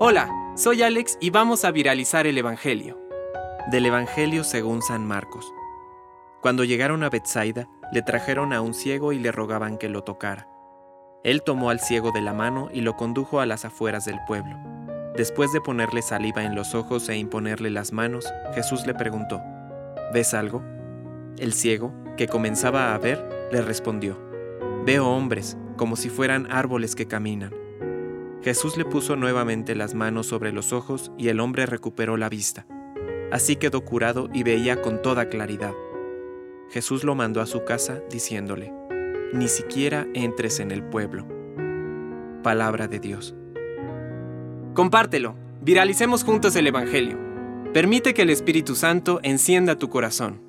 Hola, soy Alex y vamos a viralizar el Evangelio. Del Evangelio según San Marcos. Cuando llegaron a Bethsaida, le trajeron a un ciego y le rogaban que lo tocara. Él tomó al ciego de la mano y lo condujo a las afueras del pueblo. Después de ponerle saliva en los ojos e imponerle las manos, Jesús le preguntó, ¿Ves algo? El ciego, que comenzaba a ver, le respondió, Veo hombres, como si fueran árboles que caminan. Jesús le puso nuevamente las manos sobre los ojos y el hombre recuperó la vista. Así quedó curado y veía con toda claridad. Jesús lo mandó a su casa diciéndole, Ni siquiera entres en el pueblo. Palabra de Dios. Compártelo, viralicemos juntos el Evangelio. Permite que el Espíritu Santo encienda tu corazón.